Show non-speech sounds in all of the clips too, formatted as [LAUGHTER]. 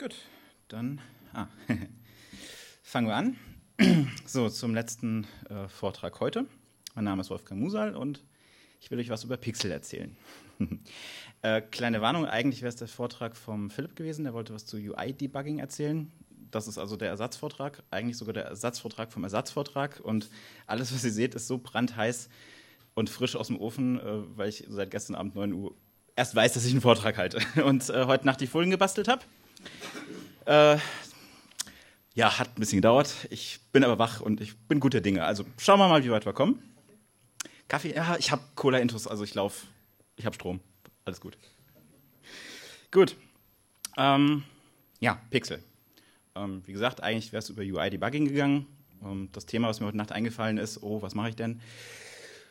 Gut, dann ah, [LAUGHS] fangen wir an. [CLEARS THROAT] so, zum letzten äh, Vortrag heute. Mein Name ist Wolfgang Musal und ich will euch was über Pixel erzählen. [LAUGHS] äh, kleine Warnung, eigentlich wäre es der Vortrag vom Philipp gewesen, der wollte was zu UI-Debugging erzählen. Das ist also der Ersatzvortrag, eigentlich sogar der Ersatzvortrag vom Ersatzvortrag. Und alles, was ihr seht, ist so brandheiß und frisch aus dem Ofen, äh, weil ich seit gestern Abend 9 Uhr erst weiß, dass ich einen Vortrag halte [LAUGHS] und äh, heute Nacht die Folien gebastelt habe. Äh, ja, hat ein bisschen gedauert. Ich bin aber wach und ich bin guter Dinge. Also schauen wir mal, wie weit wir kommen. Kaffee, ja, ich habe Cola-Intus, also ich laufe, ich habe Strom. Alles gut. Gut. Ähm, ja, Pixel. Ähm, wie gesagt, eigentlich wäre es über UI-Debugging gegangen. Ähm, das Thema, was mir heute Nacht eingefallen ist, oh, was mache ich denn?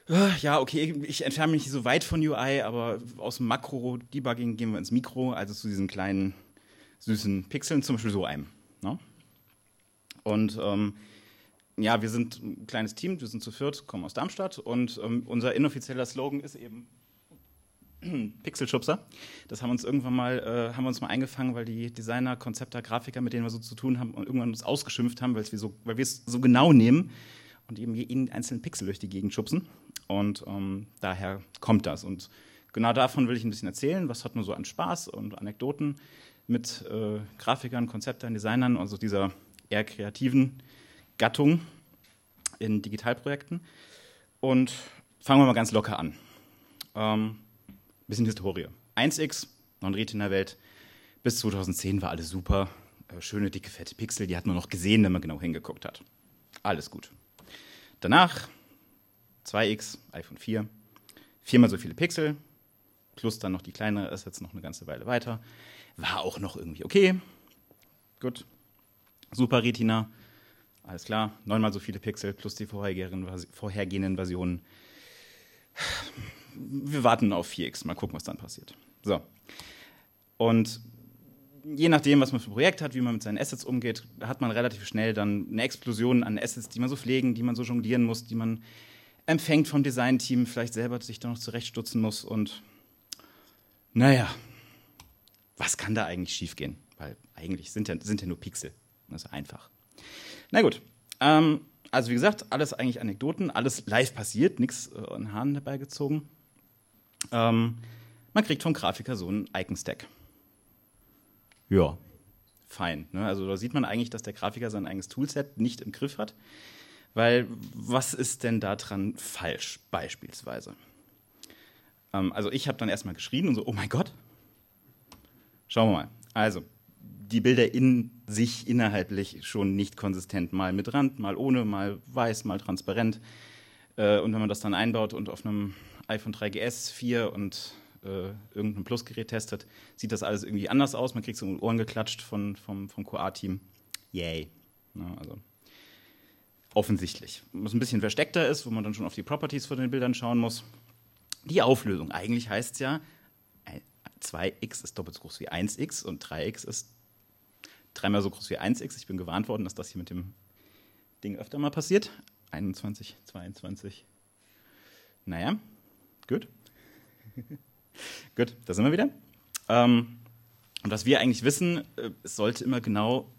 Äh, ja, okay, ich entferne mich nicht so weit von UI, aber aus dem Makro-Debugging gehen wir ins Mikro, also zu diesen kleinen, süßen Pixeln, zum Beispiel so einem. Ne? Und ähm, ja, wir sind ein kleines Team, wir sind zu viert, kommen aus Darmstadt und ähm, unser inoffizieller Slogan ist eben [CLEARS THROAT] Pixelschubser. Das haben uns irgendwann mal, äh, haben wir uns mal eingefangen, weil die Designer, Konzepter, Grafiker, mit denen wir so zu tun haben, irgendwann uns ausgeschimpft haben, weil wir so, weil wir es so genau nehmen und eben jeden einzelnen Pixel durch die Gegend schubsen. Und ähm, daher kommt das. Und genau davon will ich ein bisschen erzählen. Was hat man so an Spaß und Anekdoten mit äh, Grafikern, Konzeptern, Designern, also dieser eher kreativen Gattung in Digitalprojekten. Und fangen wir mal ganz locker an. Ähm, bisschen Historie. 1x, Non-Retina-Welt. Bis 2010 war alles super. Äh, schöne, dicke, fette Pixel, die hat man noch gesehen, wenn man genau hingeguckt hat. Alles gut. Danach 2x, iPhone 4, viermal so viele Pixel, plus dann noch die kleinere, ist jetzt noch eine ganze Weile weiter. War auch noch irgendwie okay. Gut. Super Retina, alles klar. Neunmal so viele Pixel plus die vorhergehenden Versionen. Wir warten auf 4x, mal gucken, was dann passiert. So. Und je nachdem, was man für ein Projekt hat, wie man mit seinen Assets umgeht, hat man relativ schnell dann eine Explosion an Assets, die man so pflegen, die man so jonglieren muss, die man empfängt vom Designteam, vielleicht selber sich da noch zurechtstutzen muss und naja, was kann da eigentlich schiefgehen? Weil eigentlich sind ja, sind ja nur Pixel. Das ist einfach. Na gut. Ähm, also wie gesagt, alles eigentlich Anekdoten, alles live passiert, nichts äh, an Haaren herbeigezogen. Ähm, man kriegt vom Grafiker so einen Icon-Stack. Ja, fein. Ne? Also da sieht man eigentlich, dass der Grafiker sein eigenes Toolset nicht im Griff hat. Weil was ist denn daran falsch, beispielsweise? Ähm, also ich habe dann erstmal geschrien und so, oh mein Gott. Schauen wir mal. Also, die Bilder in sich innerhalblich schon nicht konsistent, mal mit Rand, mal ohne, mal weiß, mal transparent. Äh, und wenn man das dann einbaut und auf einem iPhone 3GS 4 und äh, irgendein Plus-Gerät testet, sieht das alles irgendwie anders aus. Man kriegt so Ohren geklatscht von, vom, vom QA-Team. Yay. Ja, also offensichtlich. Was ein bisschen versteckter ist, wo man dann schon auf die Properties von den Bildern schauen muss. Die Auflösung. Eigentlich heißt es ja, 2x ist doppelt so groß wie 1x und 3x ist dreimal so groß wie 1x. Ich bin gewarnt worden, dass das hier mit dem Ding öfter mal passiert. 21, 22. Naja, gut. [LAUGHS] gut, da sind wir wieder. Ähm, und was wir eigentlich wissen, äh, es sollte immer genau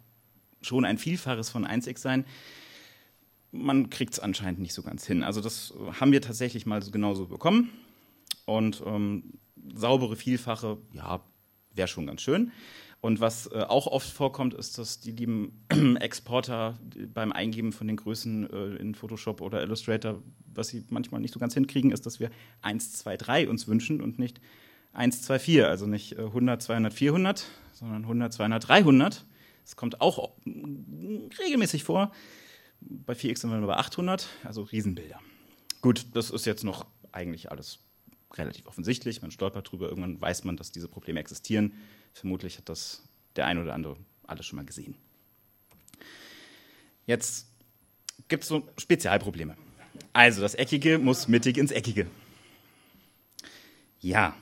schon ein Vielfaches von 1x sein man kriegt es anscheinend nicht so ganz hin. Also das haben wir tatsächlich mal so genauso bekommen. Und ähm, saubere Vielfache, ja, wäre schon ganz schön. Und was äh, auch oft vorkommt, ist, dass die lieben [CLEARS THROAT] Exporter beim Eingeben von den Größen äh, in Photoshop oder Illustrator, was sie manchmal nicht so ganz hinkriegen, ist, dass wir 1, 2, 3 uns wünschen und nicht 1, 2, 4. Also nicht äh, 100, 200, 400, sondern 100, 200, 300. Das kommt auch regelmäßig vor. Bei 4x sind wir bei 800, also Riesenbilder. Gut, das ist jetzt noch eigentlich alles relativ offensichtlich. Man stolpert drüber, irgendwann weiß man, dass diese Probleme existieren. Vermutlich hat das der eine oder andere alles schon mal gesehen. Jetzt gibt es so Spezialprobleme. Also das Eckige muss mittig ins Eckige. Ja.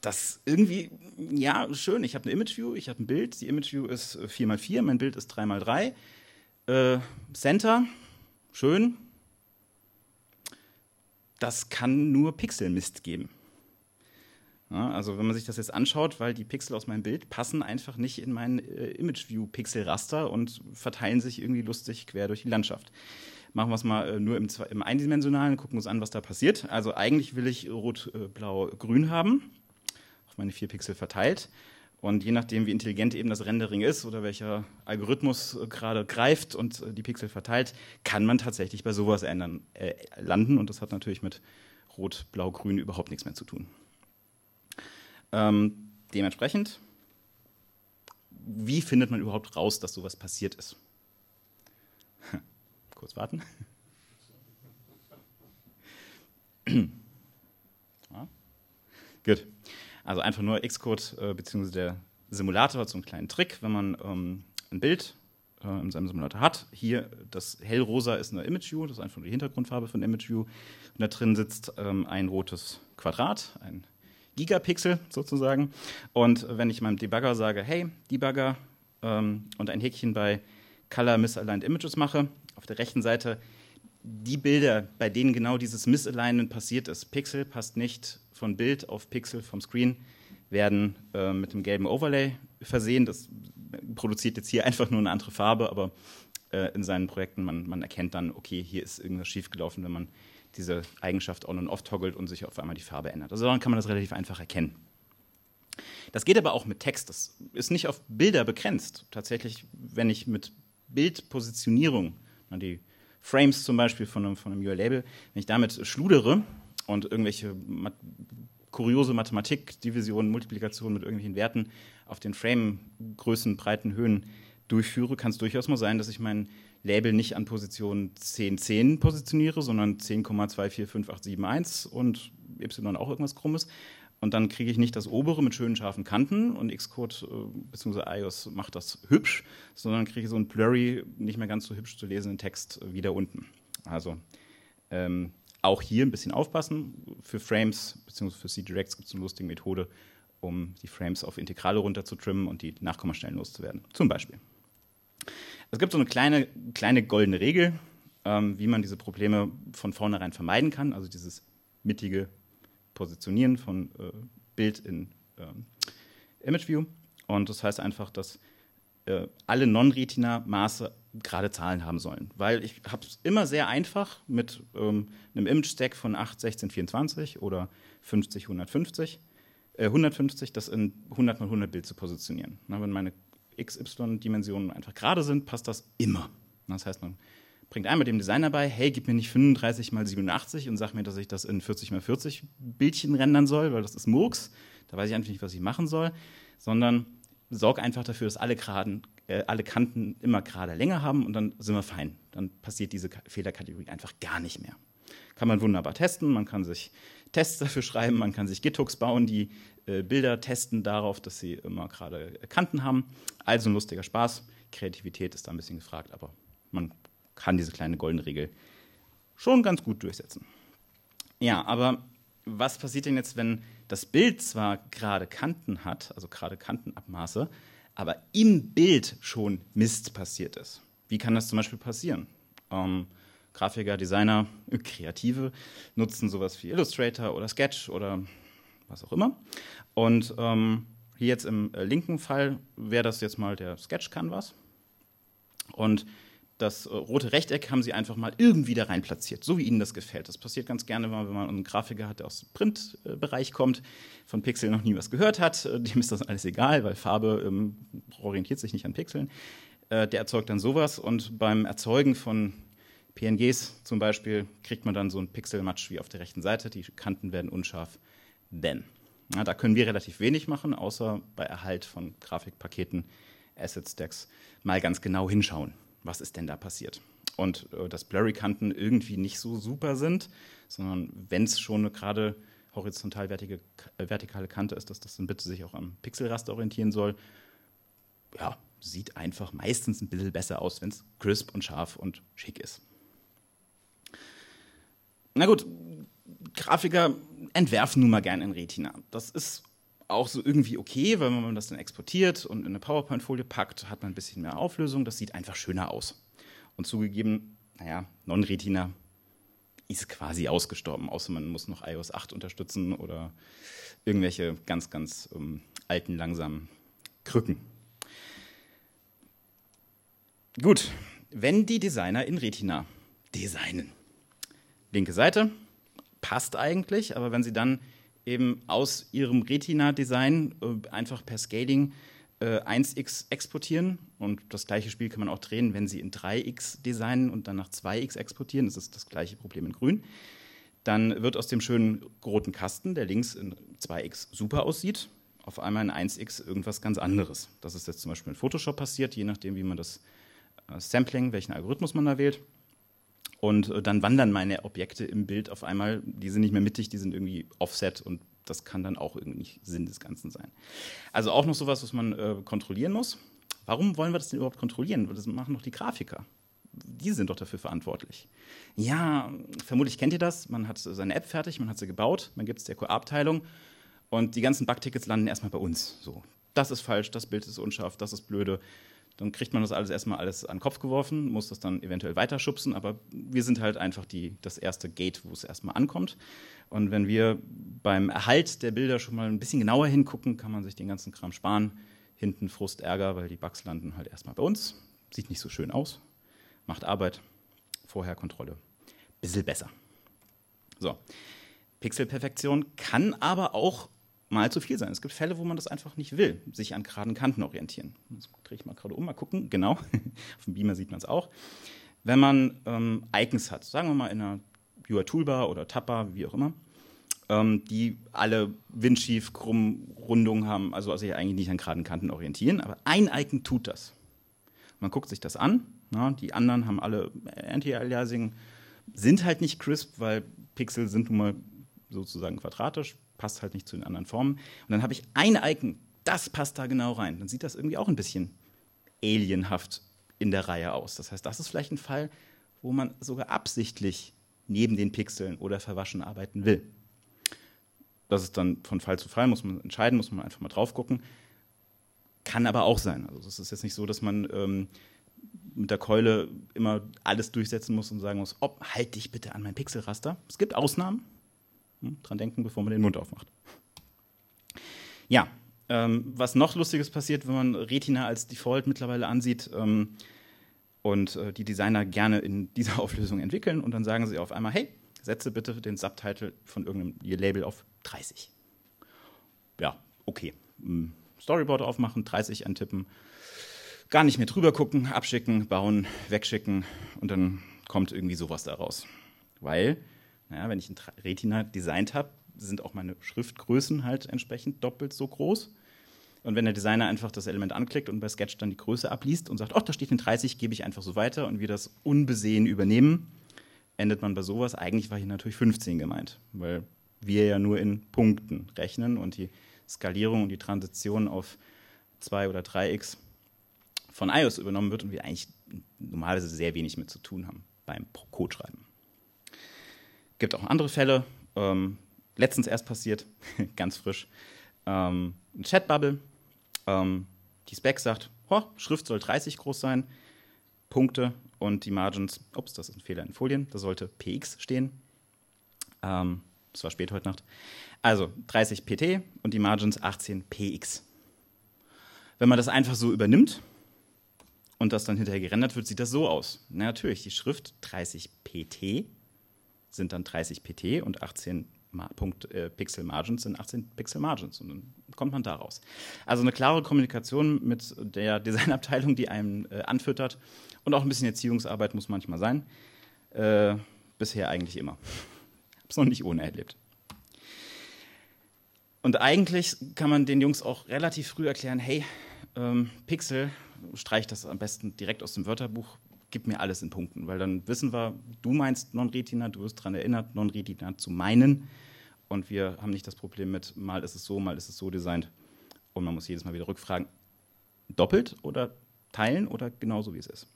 Das irgendwie, ja, schön. Ich habe eine Image View, ich habe ein Bild. Die Image View ist 4x4, mein Bild ist 3x3. Äh, Center, schön. Das kann nur Pixelmist geben. Ja, also wenn man sich das jetzt anschaut, weil die Pixel aus meinem Bild passen einfach nicht in mein äh, Image-View-Pixel-Raster und verteilen sich irgendwie lustig quer durch die Landschaft. Machen wir es mal äh, nur im, im eindimensionalen, gucken uns an, was da passiert. Also eigentlich will ich rot, äh, blau, grün haben, auf meine vier Pixel verteilt. Und je nachdem, wie intelligent eben das Rendering ist oder welcher Algorithmus äh, gerade greift und äh, die Pixel verteilt, kann man tatsächlich bei sowas ändern, äh, landen. Und das hat natürlich mit Rot, Blau, Grün überhaupt nichts mehr zu tun. Ähm, dementsprechend, wie findet man überhaupt raus, dass sowas passiert ist? [LAUGHS] Kurz warten. [CLEARS THROAT] ja. Gut. Also einfach nur Xcode äh, bzw. der Simulator hat so einen kleinen Trick, wenn man ähm, ein Bild äh, in seinem Simulator hat. Hier das hellrosa ist eine Image View, das ist einfach nur die Hintergrundfarbe von Image View. Und da drin sitzt ähm, ein rotes Quadrat, ein Gigapixel sozusagen. Und wenn ich meinem Debugger sage, hey, Debugger, ähm, und ein Häkchen bei Color Misaligned Images mache, auf der rechten Seite die Bilder, bei denen genau dieses Misalignment passiert ist, Pixel passt nicht von Bild auf Pixel vom Screen, werden äh, mit dem gelben Overlay versehen. Das produziert jetzt hier einfach nur eine andere Farbe, aber äh, in seinen Projekten, man, man erkennt dann, okay, hier ist irgendwas schiefgelaufen, wenn man diese Eigenschaft on und off toggelt und sich auf einmal die Farbe ändert. Also dann kann man das relativ einfach erkennen. Das geht aber auch mit Text. Das ist nicht auf Bilder begrenzt. Tatsächlich, wenn ich mit Bildpositionierung, die Frames zum Beispiel von einem, von einem URL-Label, wenn ich damit schludere und irgendwelche mat kuriose Mathematik, Division, Multiplikation mit irgendwelchen Werten auf den Frame-Größen, Breiten, Höhen durchführe, kann es durchaus mal sein, dass ich mein Label nicht an Position 1010 positioniere, sondern 10,245871 und y auch irgendwas krummes. Und dann kriege ich nicht das obere mit schönen scharfen Kanten und Xcode äh, bzw. iOS macht das hübsch, sondern kriege ich so einen blurry, nicht mehr ganz so hübsch zu lesenden Text wieder unten. Also ähm, auch hier ein bisschen aufpassen. Für Frames bzw. für C-Directs gibt es eine lustige Methode, um die Frames auf Integrale runter zu trimmen und die Nachkommastellen loszuwerden. Zum Beispiel. Es gibt so eine kleine, kleine goldene Regel, ähm, wie man diese Probleme von vornherein vermeiden kann, also dieses mittige Positionieren von äh, Bild in äh, Image View. Und das heißt einfach, dass äh, alle Non-Retina-Maße gerade Zahlen haben sollen. Weil ich habe es immer sehr einfach mit ähm, einem Image-Stack von 8, 16, 24 oder 50, 150, äh, 150, das in 100 mal 100 Bild zu positionieren. Na, wenn meine XY-Dimensionen einfach gerade sind, passt das immer. Das heißt, man bringt einmal dem Designer bei, hey, gib mir nicht 35 mal 87 und sag mir, dass ich das in 40 mal 40 Bildchen rendern soll, weil das ist Murks. Da weiß ich einfach nicht, was ich machen soll, sondern sorg einfach dafür, dass alle, Graden, äh, alle Kanten immer gerade Länge haben und dann sind wir fein. Dann passiert diese Fehlerkategorie einfach gar nicht mehr. Kann man wunderbar testen, man kann sich Tests dafür schreiben, man kann sich Githooks bauen, die äh, Bilder testen darauf, dass sie immer gerade Kanten haben. Also ein lustiger Spaß. Kreativität ist da ein bisschen gefragt, aber man kann diese kleine goldene Regel schon ganz gut durchsetzen. Ja, aber was passiert denn jetzt, wenn das Bild zwar gerade Kanten hat, also gerade Kantenabmaße, aber im Bild schon Mist passiert ist? Wie kann das zum Beispiel passieren? Ähm, Grafiker, Designer, [LAUGHS] Kreative nutzen sowas wie Illustrator oder Sketch oder was auch immer. Und ähm, hier jetzt im äh, linken Fall wäre das jetzt mal der Sketch Canvas. Und das äh, rote Rechteck haben sie einfach mal irgendwie da rein platziert, so wie ihnen das gefällt. Das passiert ganz gerne, wenn man einen Grafiker hat, der aus dem Printbereich kommt, von Pixel noch nie was gehört hat. Äh, dem ist das alles egal, weil Farbe ähm, orientiert sich nicht an Pixeln. Äh, der erzeugt dann sowas und beim Erzeugen von PNGs zum Beispiel kriegt man dann so ein Pixelmatch wie auf der rechten Seite. Die Kanten werden unscharf. Denn ja, da können wir relativ wenig machen, außer bei Erhalt von Grafikpaketen, Asset Stacks, mal ganz genau hinschauen was ist denn da passiert. Und äh, dass Blurry-Kanten irgendwie nicht so super sind, sondern wenn es schon eine gerade horizontal äh, vertikale Kante ist, dass das dann bitte sich auch am Pixelraster orientieren soll. Ja, sieht einfach meistens ein bisschen besser aus, wenn es crisp und scharf und schick ist. Na gut, Grafiker entwerfen nun mal gerne in Retina. Das ist auch so irgendwie okay, weil wenn man das dann exportiert und in eine PowerPoint-Folie packt, hat man ein bisschen mehr Auflösung. Das sieht einfach schöner aus. Und zugegeben, naja, Non-Retina ist quasi ausgestorben, außer man muss noch iOS 8 unterstützen oder irgendwelche ganz, ganz ähm, alten, langsamen Krücken. Gut, wenn die Designer in Retina designen. Linke Seite, passt eigentlich, aber wenn sie dann eben aus ihrem Retina-Design äh, einfach per Scaling äh, 1x exportieren und das gleiche Spiel kann man auch drehen, wenn sie in 3x designen und dann nach 2x exportieren, das ist das gleiche Problem in grün, dann wird aus dem schönen roten Kasten, der links in 2x super aussieht, auf einmal in 1x irgendwas ganz anderes. Das ist jetzt zum Beispiel in Photoshop passiert, je nachdem, wie man das äh, Sampling, welchen Algorithmus man da wählt. Und äh, dann wandern meine Objekte im Bild auf einmal, die sind nicht mehr mittig, die sind irgendwie offset und das kann dann auch irgendwie nicht Sinn des Ganzen sein. Also auch noch sowas, was man äh, kontrollieren muss. Warum wollen wir das denn überhaupt kontrollieren? Das machen doch die Grafiker. Die sind doch dafür verantwortlich. Ja, vermutlich kennt ihr das. Man hat seine App fertig, man hat sie gebaut, man gibt es der QA-Abteilung und die ganzen Bugtickets landen erstmal bei uns. So, das ist falsch, das Bild ist unscharf, das ist blöde. Dann kriegt man das alles erstmal alles an den Kopf geworfen, muss das dann eventuell weiterschubsen, aber wir sind halt einfach die, das erste Gate, wo es erstmal ankommt. Und wenn wir beim Erhalt der Bilder schon mal ein bisschen genauer hingucken, kann man sich den ganzen Kram sparen. Hinten Frust, Ärger, weil die Bugs landen halt erstmal bei uns. Sieht nicht so schön aus, macht Arbeit, vorher Kontrolle. Bisschen besser. So, Pixelperfektion kann aber auch mal zu viel sein. Es gibt Fälle, wo man das einfach nicht will, sich an geraden Kanten orientieren. Das drehe ich mal gerade um, mal gucken. Genau, [LAUGHS] auf dem Beamer sieht man es auch. Wenn man ähm, Icons hat, sagen wir mal in einer UI Toolbar oder Tapper, wie auch immer, ähm, die alle windschief, krumm, Rundungen haben, also sich eigentlich nicht an geraden Kanten orientieren, aber ein Icon tut das. Man guckt sich das an, na, die anderen haben alle Anti-Aliasing, sind halt nicht crisp, weil Pixel sind nun mal sozusagen quadratisch, passt halt nicht zu den anderen Formen. Und dann habe ich ein Icon, das passt da genau rein. Dann sieht das irgendwie auch ein bisschen alienhaft in der Reihe aus. Das heißt, das ist vielleicht ein Fall, wo man sogar absichtlich neben den Pixeln oder verwaschen arbeiten will. Das ist dann von Fall zu Fall, muss man entscheiden, muss man einfach mal drauf gucken. Kann aber auch sein. Also es ist jetzt nicht so, dass man ähm, mit der Keule immer alles durchsetzen muss und sagen muss, oh, halt dich bitte an mein Pixelraster. Es gibt Ausnahmen, hm, dran denken, bevor man den Mund aufmacht. Ja, ähm, was noch Lustiges passiert, wenn man Retina als Default mittlerweile ansieht ähm, und äh, die Designer gerne in dieser [LAUGHS] Auflösung entwickeln und dann sagen sie auf einmal, hey, setze bitte den Subtitle von irgendeinem Label auf 30. Ja, okay. Hm, Storyboard aufmachen, 30 antippen, gar nicht mehr drüber gucken, abschicken, bauen, wegschicken und dann kommt irgendwie sowas daraus. Weil ja, wenn ich ein Retina designt habe, sind auch meine Schriftgrößen halt entsprechend doppelt so groß. Und wenn der Designer einfach das Element anklickt und bei Sketch dann die Größe abliest und sagt, oh, da steht in 30, gebe ich einfach so weiter und wir das unbesehen übernehmen, endet man bei sowas. Eigentlich war hier natürlich 15 gemeint, weil wir ja nur in Punkten rechnen und die Skalierung und die Transition auf 2 oder 3x von iOS übernommen wird und wir eigentlich normalerweise sehr wenig mit zu tun haben beim Codeschreiben gibt auch andere Fälle. Ähm, letztens erst passiert, [LAUGHS] ganz frisch. Ähm, eine Chatbubble. Ähm, die Spec sagt, oh, Schrift soll 30 groß sein, Punkte und die Margins, ups, das ist ein Fehler in Folien, da sollte PX stehen. Ähm, das war spät heute Nacht. Also 30 PT und die Margins 18 PX. Wenn man das einfach so übernimmt und das dann hinterher gerendert wird, sieht das so aus. Na, natürlich, die Schrift 30 PT sind dann 30 PT und 18 Punkt, äh, Pixel Margins sind 18 Pixel Margins und dann kommt man da raus. Also eine klare Kommunikation mit der [LAUGHS] Designabteilung, die einem äh, anfüttert und auch ein bisschen Erziehungsarbeit muss manchmal sein. Äh, bisher eigentlich immer. [LAUGHS] Hab's noch nicht ohne erlebt. Und eigentlich kann man den Jungs auch relativ früh erklären, hey, ähm, Pixel, streich das am besten direkt aus dem Wörterbuch, gib mir alles in Punkten, weil dann wissen wir, du meinst Non-Retina, du wirst daran erinnert, Non-Retina zu meinen. Und wir haben nicht das Problem mit, mal ist es so, mal ist es so designt. Und man muss jedes Mal wieder rückfragen, doppelt oder teilen oder genauso wie es ist.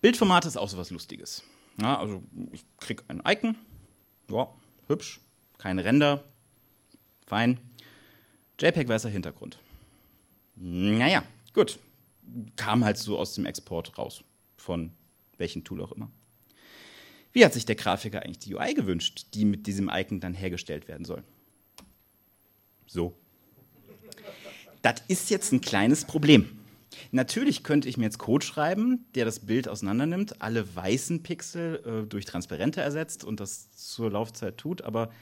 Bildformat ist auch so was Lustiges. Ja, also ich kriege ein Icon, ja, hübsch, keine Ränder, fein. JPEG weißer Hintergrund. Naja, gut kam halt so aus dem Export raus, von welchem Tool auch immer. Wie hat sich der Grafiker eigentlich die UI gewünscht, die mit diesem Icon dann hergestellt werden soll? So. Das ist jetzt ein kleines Problem. Natürlich könnte ich mir jetzt Code schreiben, der das Bild auseinandernimmt, alle weißen Pixel äh, durch transparente ersetzt und das zur Laufzeit tut, aber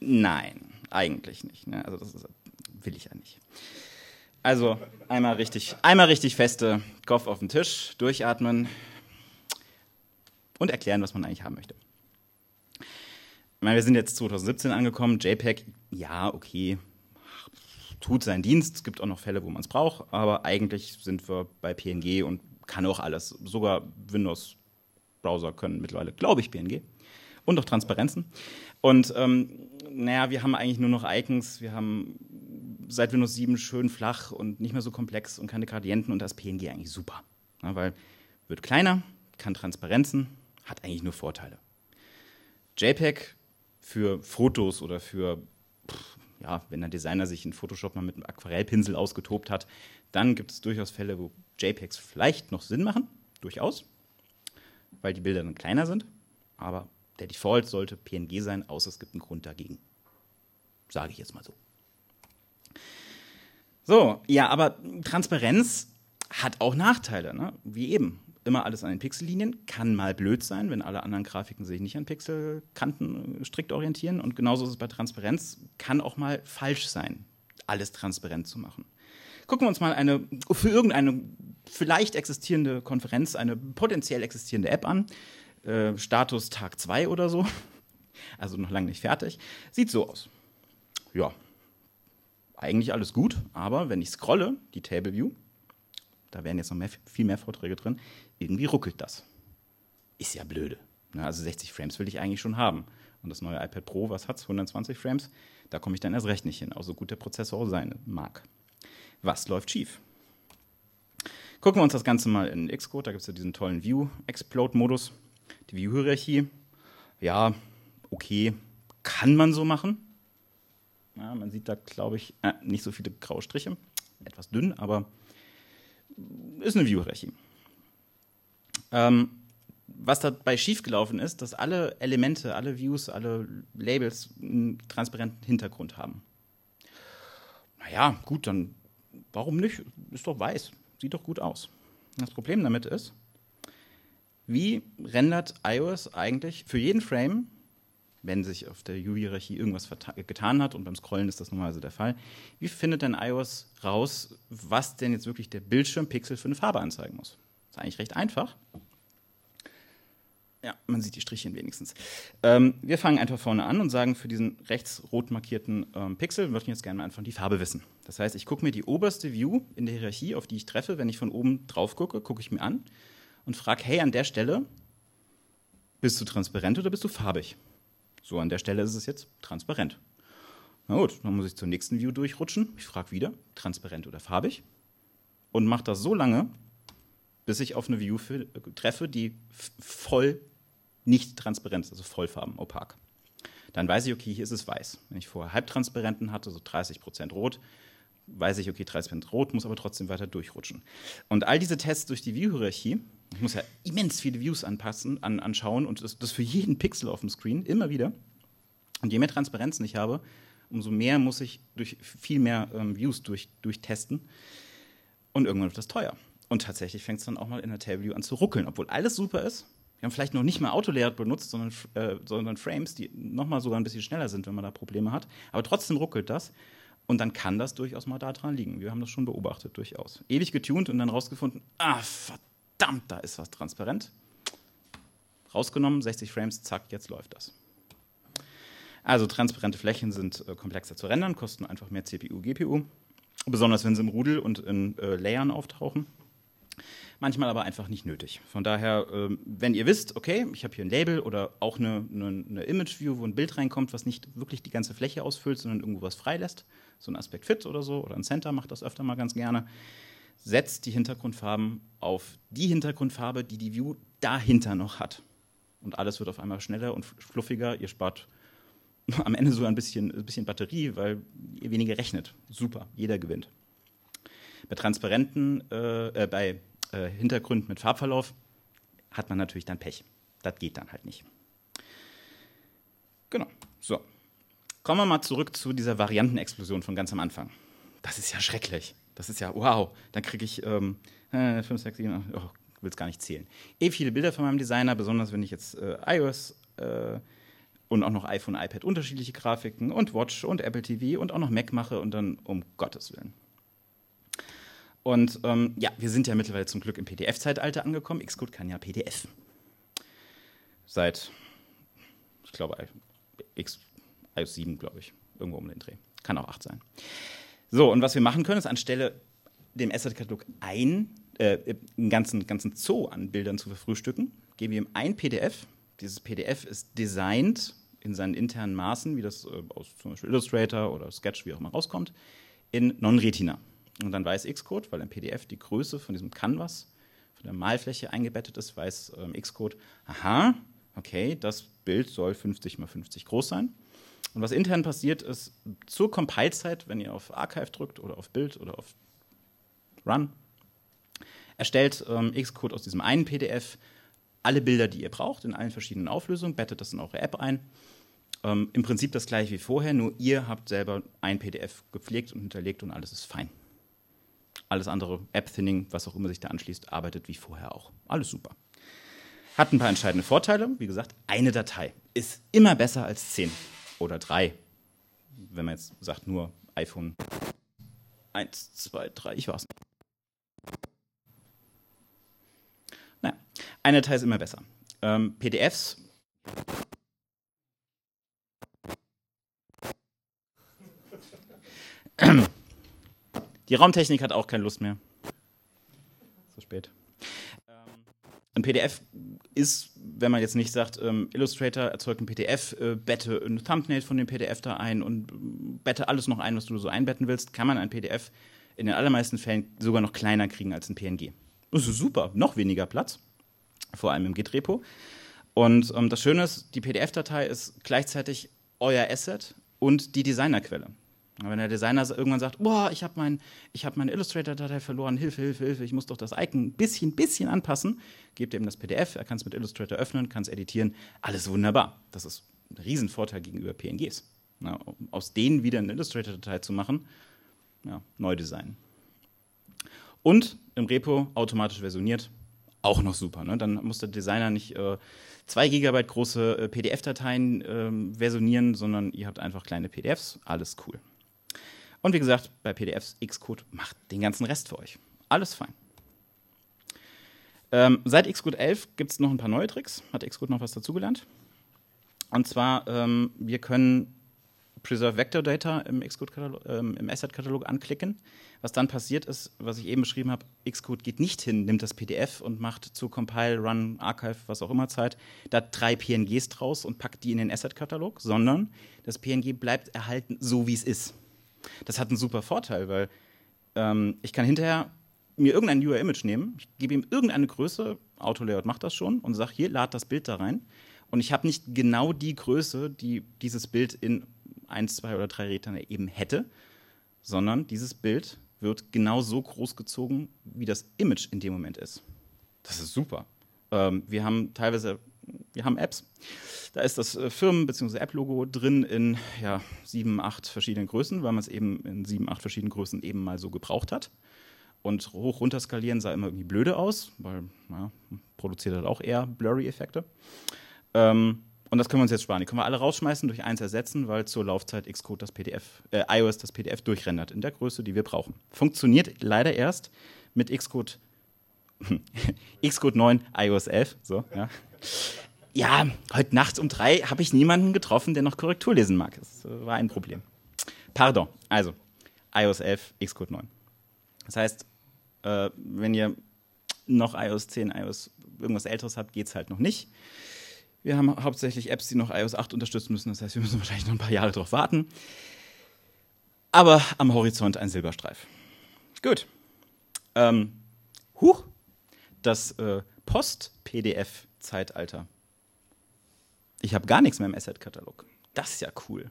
nein, eigentlich nicht. Ne? Also das ist, will ich ja nicht. Also einmal richtig, einmal richtig feste Kopf auf den Tisch, durchatmen und erklären, was man eigentlich haben möchte. Ich meine, wir sind jetzt 2017 angekommen, JPEG, ja, okay, tut seinen Dienst. Es gibt auch noch Fälle, wo man es braucht, aber eigentlich sind wir bei PNG und kann auch alles. Sogar Windows-Browser können mittlerweile, glaube ich, PNG. Und auch Transparenzen. Und ähm, naja, wir haben eigentlich nur noch Icons. Wir haben seit Windows 7 schön flach und nicht mehr so komplex und keine Gradienten und das PNG eigentlich super. Ja, weil wird kleiner, kann Transparenzen, hat eigentlich nur Vorteile. JPEG für Fotos oder für ja, wenn der Designer sich in Photoshop mal mit einem Aquarellpinsel ausgetobt hat, dann gibt es durchaus Fälle, wo JPEGs vielleicht noch Sinn machen, durchaus, weil die Bilder dann kleiner sind. Aber der Default sollte PNG sein, außer es gibt einen Grund dagegen. Sage ich jetzt mal so. So, ja, aber Transparenz hat auch Nachteile, ne? wie eben immer alles an den Pixellinien, kann mal blöd sein, wenn alle anderen Grafiken sich nicht an Pixelkanten äh, strikt orientieren. Und genauso ist es bei Transparenz, kann auch mal falsch sein, alles transparent zu machen. Gucken wir uns mal eine für irgendeine vielleicht existierende Konferenz, eine potenziell existierende App an. Äh, Status Tag 2 oder so. [LAUGHS] Also noch lange nicht fertig. Sieht so aus. Ja, eigentlich alles gut, aber wenn ich scrolle, die Table View, da wären jetzt noch mehr, viel mehr Vorträge drin, irgendwie ruckelt das. Ist ja blöde. Ne? Also 60 Frames will ich eigentlich schon haben. Und das neue iPad Pro, was hat es? 120 Frames? Da komme ich dann erst recht nicht hin, auch so gut der Prozessor auch sein mag. Was läuft schief? Gucken wir uns das Ganze mal in Xcode. Da gibt es ja diesen tollen View-Explode-Modus. Die View-Hierarchie, ja, okay, kann man so machen. Ja, man sieht da, glaube ich, äh, nicht so viele graue Striche. Etwas dünn, aber ist eine View-Hierarchie. Ähm, was dabei schiefgelaufen ist, dass alle Elemente, alle Views, alle Labels einen transparenten Hintergrund haben. Naja, gut, dann warum nicht? Ist doch weiß, sieht doch gut aus. Das Problem damit ist, wie rendert iOS eigentlich für jeden Frame, wenn sich auf der View-Hierarchie irgendwas getan hat, und beim Scrollen ist das normalerweise der Fall, wie findet denn iOS raus, was denn jetzt wirklich der Bildschirmpixel für eine Farbe anzeigen muss? Das ist eigentlich recht einfach. Ja, man sieht die Strichchen wenigstens. Ähm, wir fangen einfach vorne an und sagen, für diesen rechts rot markierten ähm, Pixel möchte ich jetzt gerne einfach die Farbe wissen. Das heißt, ich gucke mir die oberste View in der Hierarchie, auf die ich treffe, wenn ich von oben drauf gucke, gucke ich mir an und frage, hey, an der Stelle, bist du transparent oder bist du farbig? So, an der Stelle ist es jetzt transparent. Na gut, dann muss ich zur nächsten View durchrutschen. Ich frage wieder, transparent oder farbig? Und mache das so lange, bis ich auf eine View treffe, die voll nicht transparent, also vollfarben, opak. Dann weiß ich, okay, hier ist es weiß. Wenn ich vorher halbtransparenten hatte, so 30% rot, weiß ich, okay, 30% rot, muss aber trotzdem weiter durchrutschen. Und all diese Tests durch die View-Hierarchie, ich muss ja immens viele Views anpassen, an, anschauen und das, das für jeden [LAUGHS] Pixel auf dem Screen, immer wieder. Und je mehr Transparenzen ich habe, umso mehr muss ich durch viel mehr ähm, Views durch, durchtesten. Und irgendwann wird das teuer. Und tatsächlich fängt es dann auch mal in der Table View an zu ruckeln, obwohl alles super ist. Wir haben vielleicht noch nicht mal Autolayout benutzt, sondern, äh, sondern Frames, die nochmal sogar ein bisschen schneller sind, wenn man da Probleme hat. Aber trotzdem ruckelt das. Und dann kann das durchaus mal daran liegen. Wir haben das schon beobachtet, durchaus. Ewig getuned und dann rausgefunden, ah, verdammt, da ist was transparent. Rausgenommen, 60 Frames, zack, jetzt läuft das. Also transparente Flächen sind äh, komplexer zu rendern, kosten einfach mehr CPU, GPU. Besonders wenn sie im Rudel und in äh, Layern auftauchen manchmal aber einfach nicht nötig. Von daher, ähm, wenn ihr wisst, okay, ich habe hier ein Label oder auch eine, eine, eine Image-View, wo ein Bild reinkommt, was nicht wirklich die ganze Fläche ausfüllt, sondern irgendwo was freilässt, so ein Aspekt Fit oder so, oder ein Center macht das öfter mal ganz gerne, setzt die Hintergrundfarben auf die Hintergrundfarbe, die die View dahinter noch hat. Und alles wird auf einmal schneller und fluffiger. Ihr spart [LAUGHS] am Ende sogar ein bisschen, ein bisschen Batterie, weil ihr weniger rechnet. Super, jeder gewinnt. Bei transparenten, äh, äh, bei äh, Hintergrund mit Farbverlauf, hat man natürlich dann Pech. Das geht dann halt nicht. Genau. So. Kommen wir mal zurück zu dieser Variantenexplosion von ganz am Anfang. Das ist ja schrecklich. Das ist ja, wow. Dann kriege ich ähm, 5, 6, 7, 8, oh, will es gar nicht zählen. Eh viele Bilder von meinem Designer, besonders wenn ich jetzt äh, iOS äh, und auch noch iPhone, iPad unterschiedliche Grafiken und Watch und Apple TV und auch noch Mac mache und dann um Gottes Willen. Und ähm, ja, wir sind ja mittlerweile zum Glück im PDF-Zeitalter angekommen. Xcode kann ja PDF. Seit, ich glaube, X, iOS 7, glaube ich, irgendwo um den Dreh. Kann auch 8 sein. So, und was wir machen können, ist anstelle dem Asset-Katalog ein, äh, einen ganzen, ganzen Zoo an Bildern zu verfrühstücken, geben wir ihm ein PDF. Dieses PDF ist designt in seinen internen Maßen, wie das äh, aus zum Beispiel Illustrator oder Sketch, wie auch immer rauskommt, in Non-Retina. Und dann weiß Xcode, weil im PDF die Größe von diesem Canvas, von der Malfläche eingebettet ist, weiß ähm, Xcode, aha, okay, das Bild soll 50 mal 50 groß sein. Und was intern passiert ist, zur Compile-Zeit, wenn ihr auf Archive drückt oder auf Bild oder auf Run, erstellt ähm, Xcode aus diesem einen PDF alle Bilder, die ihr braucht, in allen verschiedenen Auflösungen, bettet das in eure App ein. Ähm, Im Prinzip das gleiche wie vorher, nur ihr habt selber ein PDF gepflegt und hinterlegt und alles ist fein. Alles andere, App-Thinning, was auch immer sich da anschließt, arbeitet wie vorher auch. Alles super. Hat ein paar entscheidende Vorteile. Wie gesagt, eine Datei ist immer besser als zehn oder drei. Wenn man jetzt sagt, nur iPhone 1, 2, 3, ich weiß nicht. Naja, eine Datei ist immer besser. Ähm, PDFs. Die Raumtechnik hat auch keine Lust mehr. So spät. Ein PDF ist, wenn man jetzt nicht sagt, ähm, Illustrator erzeugt ein PDF, äh, bette ein Thumbnail von dem PDF da ein und äh, bette alles noch ein, was du so einbetten willst, kann man ein PDF in den allermeisten Fällen sogar noch kleiner kriegen als ein PNG. Das ist super, noch weniger Platz, vor allem im Git-Repo. Und ähm, das Schöne ist, die PDF-Datei ist gleichzeitig euer Asset und die Designerquelle. Wenn der Designer irgendwann sagt, boah, ich habe mein, hab meine Illustrator-Datei verloren, Hilfe, Hilfe, Hilfe, ich muss doch das Icon ein bisschen, bisschen anpassen, gebt ihm das PDF, er kann es mit Illustrator öffnen, kann es editieren, alles wunderbar. Das ist ein Riesenvorteil gegenüber PNGs. Ja, um aus denen wieder eine Illustrator-Datei zu machen, ja, neu designen. Und im Repo automatisch versioniert, auch noch super. Ne? Dann muss der Designer nicht äh, 2 GB große äh, PDF-Dateien äh, versionieren, sondern ihr habt einfach kleine PDFs, alles cool. Und wie gesagt, bei PDFs Xcode macht den ganzen Rest für euch. Alles fein. Ähm, seit Xcode 11 gibt es noch ein paar neue Tricks. Hat Xcode noch was dazugelernt? Und zwar, ähm, wir können Preserve Vector Data im, ähm, im Asset-Katalog anklicken. Was dann passiert ist, was ich eben beschrieben habe, Xcode geht nicht hin, nimmt das PDF und macht zu Compile, Run, Archive, was auch immer Zeit, da drei PNGs draus und packt die in den Asset-Katalog, sondern das PNG bleibt erhalten, so wie es ist. Das hat einen super Vorteil, weil ähm, ich kann hinterher mir irgendein UI-Image nehmen, ich gebe ihm irgendeine Größe, Autolayout macht das schon, und sage, hier, lad das Bild da rein. Und ich habe nicht genau die Größe, die dieses Bild in eins, zwei oder drei Rädern eben hätte, sondern dieses Bild wird genau so groß gezogen, wie das Image in dem Moment ist. Das ist super. Ähm, wir haben teilweise wir haben Apps. Da ist das äh, Firmen- bzw. App-Logo drin in ja, sieben, acht verschiedenen Größen, weil man es eben in sieben, acht verschiedenen Größen eben mal so gebraucht hat. Und hoch runter skalieren sah immer irgendwie blöde aus, weil ja, produziert halt auch eher Blurry-Effekte. Ähm, und das können wir uns jetzt sparen. Die können wir alle rausschmeißen, durch eins ersetzen, weil zur Laufzeit Xcode das PDF, äh, iOS das PDF durchrendert in der Größe, die wir brauchen. Funktioniert leider erst mit Xcode Xcode 9, iOS 11. So, ja. ja, heute Nacht um drei habe ich niemanden getroffen, der noch Korrektur lesen mag. Das äh, war ein Problem. Pardon. Also, iOS 11, Xcode 9. Das heißt, äh, wenn ihr noch iOS 10, iOS irgendwas älteres habt, geht es halt noch nicht. Wir haben hauptsächlich Apps, die noch iOS 8 unterstützen müssen. Das heißt, wir müssen [LAUGHS] wahrscheinlich noch ein paar Jahre drauf warten. Aber am Horizont ein Silberstreif. Gut. Ähm, huch, das äh, Post-PDF-Zeitalter. Ich habe gar nichts mehr im Asset-Katalog. Das ist ja cool.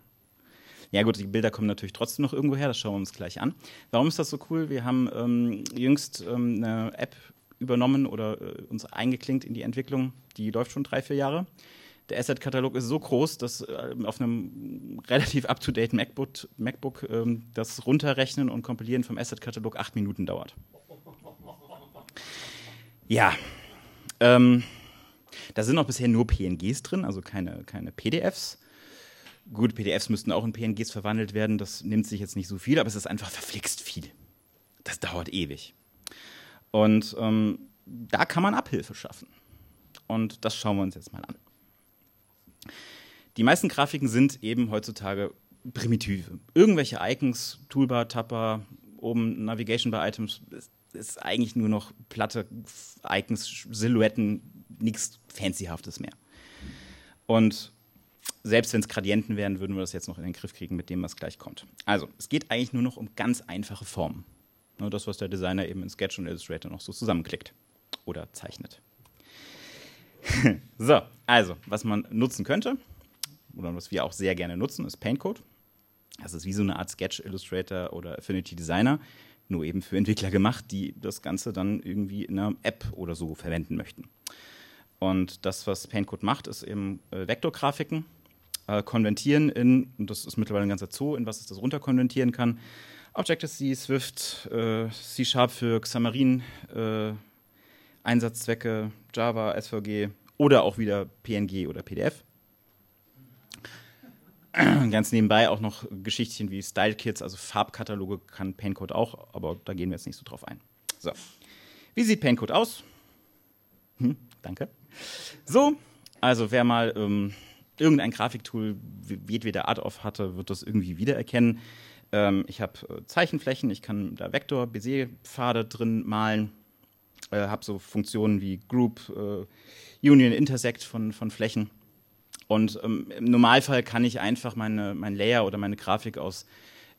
Ja gut, die Bilder kommen natürlich trotzdem noch irgendwo her, das schauen wir uns gleich an. Warum ist das so cool? Wir haben ähm, jüngst ähm, eine App übernommen oder äh, uns eingeklinkt in die Entwicklung. Die läuft schon drei, vier Jahre. Der Asset-Katalog ist so groß, dass äh, auf einem relativ up-to-date MacBook, MacBook ähm, das Runterrechnen und Kompilieren vom Asset-Katalog acht Minuten dauert. Ja, ähm, da sind auch bisher nur PNGs drin, also keine, keine PDFs. Gut, PDFs müssten auch in PNGs verwandelt werden, das nimmt sich jetzt nicht so viel, aber es ist einfach verflixt viel. Das dauert ewig. Und ähm, da kann man Abhilfe schaffen. Und das schauen wir uns jetzt mal an. Die meisten Grafiken sind eben heutzutage primitive. Irgendwelche Icons, Toolbar, Tapper, oben Navigation by Items, ist, eigentlich nur noch platte Icons, Silhouetten, nichts Fancyhaftes mehr. Und selbst wenn es Gradienten wären, würden wir das jetzt noch in den Griff kriegen mit dem, was gleich kommt. Also, es geht eigentlich nur noch um ganz einfache Formen. Nur das, was der Designer eben in Sketch und Illustrator noch so zusammenklickt oder zeichnet. [LAUGHS] so, also, was man nutzen könnte, oder was wir auch sehr gerne nutzen, ist Paintcode. Das ist wie so eine Art Sketch Illustrator oder Affinity Designer, nur eben für Entwickler gemacht, die das Ganze dann irgendwie in einer App oder so verwenden möchten. Und das, was Paintcode macht, ist eben äh, Vektorgrafiken äh, konvertieren in, und das ist mittlerweile ein ganzer Zoo, in was es das runterkonvertieren kann. Objective-C, Swift, äh, C-Sharp für Xamarin, äh, Einsatzzwecke, Java, SVG oder auch wieder PNG oder PDF. [CLEARS THROAT] Ganz nebenbei auch noch Geschichtchen wie Style Kits, also Farbkataloge kann Paintcode auch, aber da gehen wir jetzt nicht so drauf ein. So. Wie sieht Paintcode aus? Hm, danke. So, also wer mal ähm, irgendein Grafiktool jedweder Art auf hatte, wird das irgendwie wiedererkennen. Ähm, ich habe äh, Zeichenflächen, ich kann da Vektor, Bezier-Pfade drin malen, äh, habe so Funktionen wie Group, äh, Union, Intersect von, von Flächen. Und ähm, im Normalfall kann ich einfach meine, mein Layer oder meine Grafik aus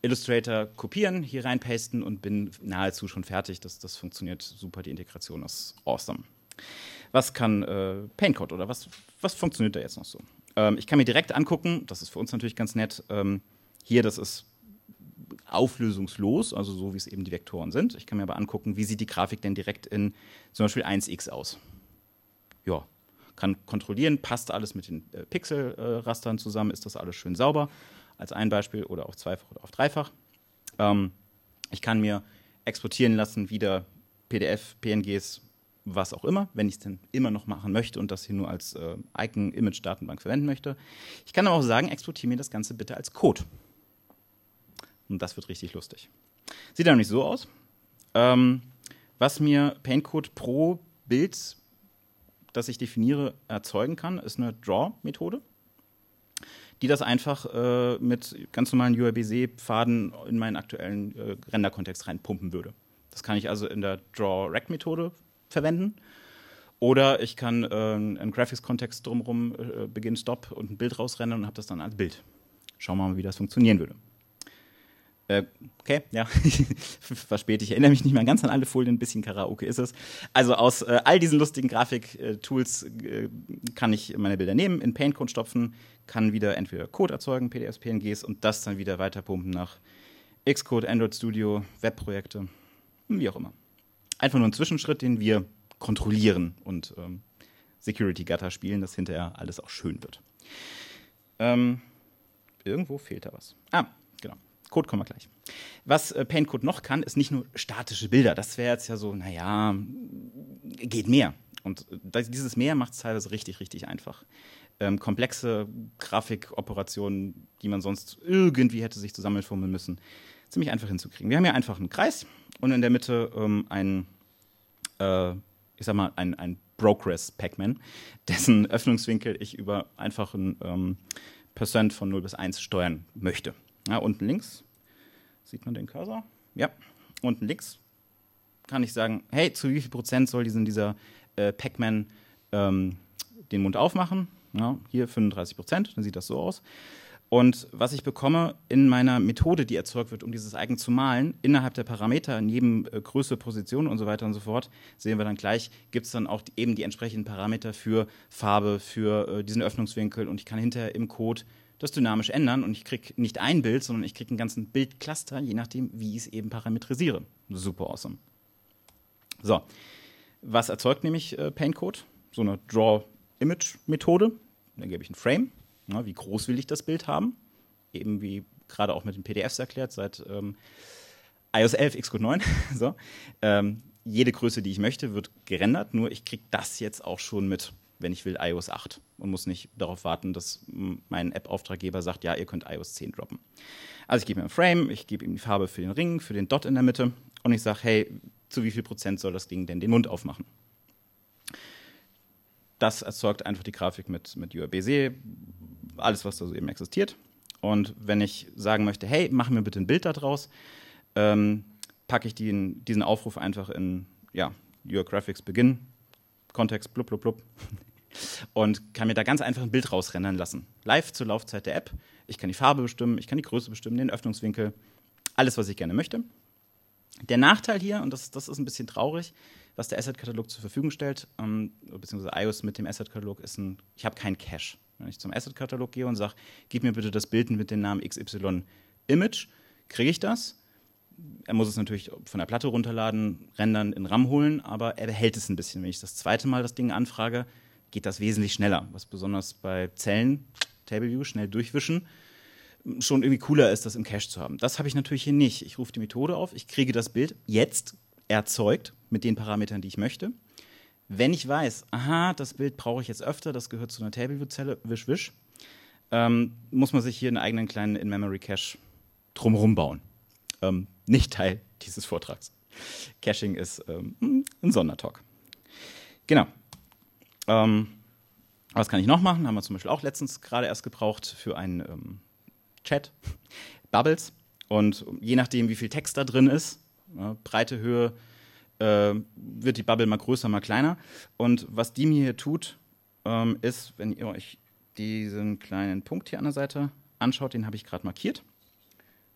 Illustrator kopieren, hier reinpasten und bin nahezu schon fertig. Das, das funktioniert super, die Integration ist awesome. Was kann äh, Paintcode oder was, was funktioniert da jetzt noch so? Ähm, ich kann mir direkt angucken, das ist für uns natürlich ganz nett, ähm, hier, das ist auflösungslos, also so wie es eben die Vektoren sind. Ich kann mir aber angucken, wie sieht die Grafik denn direkt in zum Beispiel 1x aus. Ja, kann kontrollieren, passt alles mit den äh, Pixelrastern zusammen, ist das alles schön sauber, als ein Beispiel oder auf zweifach oder auf dreifach. Ähm, ich kann mir exportieren lassen, wieder PDF, PNGs, was auch immer, wenn ich es denn immer noch machen möchte und das hier nur als äh, Icon-Image-Datenbank verwenden möchte. Ich kann aber auch sagen, exportiere mir das Ganze bitte als Code. Und das wird richtig lustig. Sieht nämlich so aus. Ähm, was mir Paintcode pro Bild das ich definiere, erzeugen kann, ist eine Draw-Methode, die das einfach äh, mit ganz normalen URBC-Pfaden in meinen aktuellen äh, Render-Kontext reinpumpen würde. Das kann ich also in der Draw-Rect-Methode verwenden. Oder ich kann äh, einen Graphics-Kontext drumherum äh, Beginn, Stop und ein Bild rausrennen und habe das dann als Bild. Schauen wir mal, wie das funktionieren würde. Äh, okay, ja, [LAUGHS] war spät. Ich erinnere mich nicht mehr ganz an alle Folien, ein bisschen Karaoke ist es. Also aus äh, all diesen lustigen Grafik-Tools äh, kann ich meine Bilder nehmen, in Paintcode stopfen, kann wieder entweder Code erzeugen, PDFs, PNGs und das dann wieder weiterpumpen nach Xcode, Android Studio, Webprojekte, wie auch immer. Einfach nur ein Zwischenschritt, den wir kontrollieren und ähm, Security-Gutter spielen, dass hinterher alles auch schön wird. Ähm, irgendwo fehlt da was. Ah. Code kommen wir gleich. Was äh, Paintcode noch kann, ist nicht nur statische Bilder. Das wäre jetzt ja so, naja, geht mehr. Und äh, dieses Mehr macht es teilweise richtig, richtig einfach. Ähm, komplexe Grafikoperationen, die man sonst irgendwie hätte sich zusammenfummeln müssen, ziemlich einfach hinzukriegen. Wir haben hier einfach einen Kreis und in der Mitte ähm, ein, äh, ich sag mal, ein, ein Progress Pac-Man, dessen Öffnungswinkel ich über einfachen ähm, Percent von 0 bis 1 steuern möchte. Ja, unten links sieht man den Cursor. Ja, unten links kann ich sagen, hey, zu wie viel Prozent soll diesen, dieser äh, Pac-Man ähm, den Mund aufmachen? Ja, hier 35 Prozent, dann sieht das so aus. Und was ich bekomme in meiner Methode, die erzeugt wird, um dieses Icon zu malen, innerhalb der Parameter, neben äh, Größe, Position und so weiter und so fort, sehen wir dann gleich, gibt es dann auch die, eben die entsprechenden Parameter für Farbe, für äh, diesen Öffnungswinkel und ich kann hinterher im Code das dynamisch ändern und ich kriege nicht ein Bild, sondern ich kriege einen ganzen Bildcluster, je nachdem, wie ich es eben parametrisiere. Super awesome. So, Was erzeugt nämlich äh, Paintcode? So eine Draw-Image-Methode. Dann gebe ich ein Frame. Na, wie groß will ich das Bild haben? Eben wie gerade auch mit den PDFs erklärt, seit ähm, iOS 11, Xcode 9. [LAUGHS] so. Ähm, jede Größe, die ich möchte, wird gerendert, nur ich kriege das jetzt auch schon mit, wenn ich will, iOS 8 und muss nicht darauf warten, dass mein App-Auftraggeber sagt, ja, ihr könnt iOS 10 droppen. Also ich gebe ihm ein Frame, ich gebe ihm die Farbe für den Ring, für den Dot in der Mitte und ich sage, hey, zu wie viel Prozent soll das Ding denn den Mund aufmachen? Das erzeugt einfach die Grafik mit, mit URBC, alles, was da so eben existiert. Und wenn ich sagen möchte, hey, mach mir bitte ein Bild daraus, ähm, packe ich den, diesen Aufruf einfach in ja, Your Graphics Begin, Kontext, blub, blub, blub. Und kann mir da ganz einfach ein Bild rausrennen lassen. Live zur Laufzeit der App. Ich kann die Farbe bestimmen, ich kann die Größe bestimmen, den Öffnungswinkel, alles, was ich gerne möchte. Der Nachteil hier, und das, das ist ein bisschen traurig, was der Asset-Katalog zur Verfügung stellt, ähm, beziehungsweise iOS mit dem Asset-Katalog, ist ein, ich habe keinen Cache. Wenn ich zum Asset-Katalog gehe und sage, gib mir bitte das Bild mit dem Namen XY Image, kriege ich das. Er muss es natürlich von der Platte runterladen, rendern, in RAM holen, aber er behält es ein bisschen. Wenn ich das zweite Mal das Ding anfrage, geht das wesentlich schneller, was besonders bei Zellen, Table View, schnell durchwischen, schon irgendwie cooler ist, das im Cache zu haben. Das habe ich natürlich hier nicht. Ich rufe die Methode auf, ich kriege das Bild jetzt erzeugt mit den Parametern, die ich möchte. Wenn ich weiß, aha, das Bild brauche ich jetzt öfter, das gehört zu einer Tableview-Zelle, wisch, wisch, ähm, muss man sich hier einen eigenen kleinen In-Memory-Cache drumherum bauen. Ähm, nicht Teil dieses Vortrags. Caching ist ähm, ein Sondertalk. Genau. Ähm, was kann ich noch machen? Haben wir zum Beispiel auch letztens gerade erst gebraucht für einen ähm, Chat. Bubbles. Und je nachdem, wie viel Text da drin ist, ja, Breite, Höhe, äh, wird die Bubble mal größer, mal kleiner. Und was die mir hier tut, ähm, ist, wenn ihr euch diesen kleinen Punkt hier an der Seite anschaut, den habe ich gerade markiert.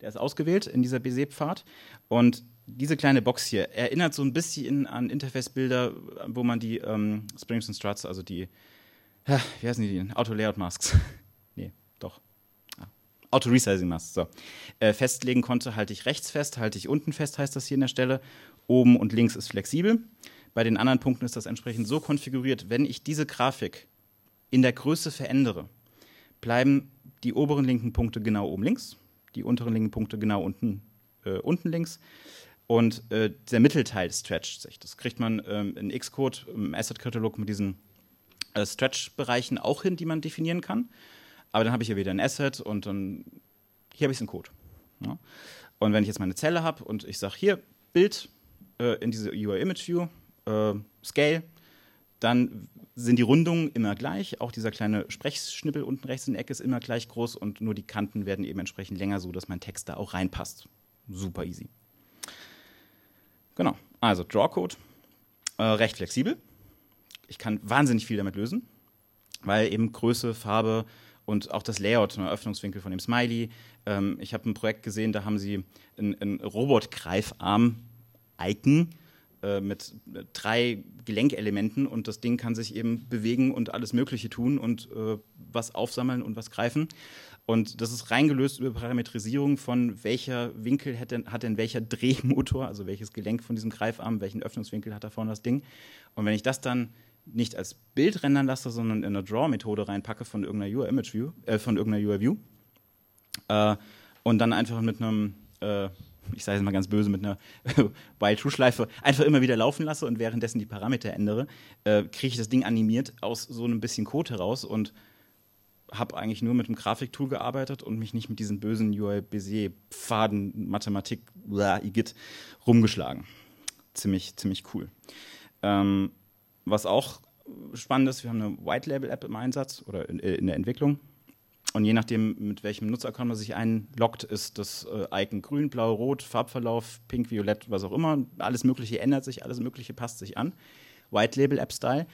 Der ist ausgewählt in dieser BC-Pfad. Und diese kleine Box hier erinnert so ein bisschen an Interface-Bilder, wo man die ähm, Springs und Struts, also die, wie heißen die, Auto-Layout-Masks, [LAUGHS] nee, doch, ah, Auto-Resizing-Masks, so, äh, festlegen konnte, halte ich rechts fest, halte ich unten fest, heißt das hier in der Stelle. Oben und links ist flexibel. Bei den anderen Punkten ist das entsprechend so konfiguriert, wenn ich diese Grafik in der Größe verändere, bleiben die oberen linken Punkte genau oben links, die unteren linken Punkte genau unten, äh, unten links. Und äh, der Mittelteil stretcht sich. Das kriegt man ähm, in Xcode im Asset-Katalog mit diesen äh, Stretch-Bereichen auch hin, die man definieren kann. Aber dann habe ich ja wieder ein Asset und dann hier habe ich es in Code. Ja? Und wenn ich jetzt meine Zelle habe und ich sage hier Bild äh, in diese UI Image View, äh, Scale, dann sind die Rundungen immer gleich. Auch dieser kleine Sprechschnippel unten rechts in der Ecke ist immer gleich groß und nur die Kanten werden eben entsprechend länger, so dass mein Text da auch reinpasst. Super easy. Genau, also Drawcode, äh, recht flexibel. Ich kann wahnsinnig viel damit lösen, weil eben Größe, Farbe und auch das Layout, der Öffnungswinkel von dem Smiley. Ähm, ich habe ein Projekt gesehen, da haben sie einen Robotgreifarm Icon äh, mit drei Gelenkelementen und das Ding kann sich eben bewegen und alles Mögliche tun und äh, was aufsammeln und was greifen. Und das ist reingelöst über Parametrisierung von welcher Winkel hat denn, hat denn welcher Drehmotor, also welches Gelenk von diesem Greifarm, welchen Öffnungswinkel hat da vorne das Ding. Und wenn ich das dann nicht als Bild rendern lasse, sondern in eine Draw-Methode reinpacke von irgendeiner UI-Image-View, äh, von irgendeiner UI-View, äh, und dann einfach mit einem äh, ich sage es mal ganz böse, mit einer [LAUGHS] While-True-Schleife einfach immer wieder laufen lasse und währenddessen die Parameter ändere, äh, kriege ich das Ding animiert aus so einem bisschen Code heraus und habe eigentlich nur mit einem Grafiktool gearbeitet und mich nicht mit diesen bösen UI Bézier Pfaden Mathematik blah, Igitt rumgeschlagen. Ziemlich ziemlich cool. Ähm, was auch spannend ist, wir haben eine White Label App im Einsatz oder in, in der Entwicklung und je nachdem, mit welchem Nutzeraccount man sich einloggt, ist das äh, Icon grün, blau, rot, Farbverlauf, pink, violett, was auch immer. Alles Mögliche ändert sich, alles Mögliche passt sich an. White Label App Style.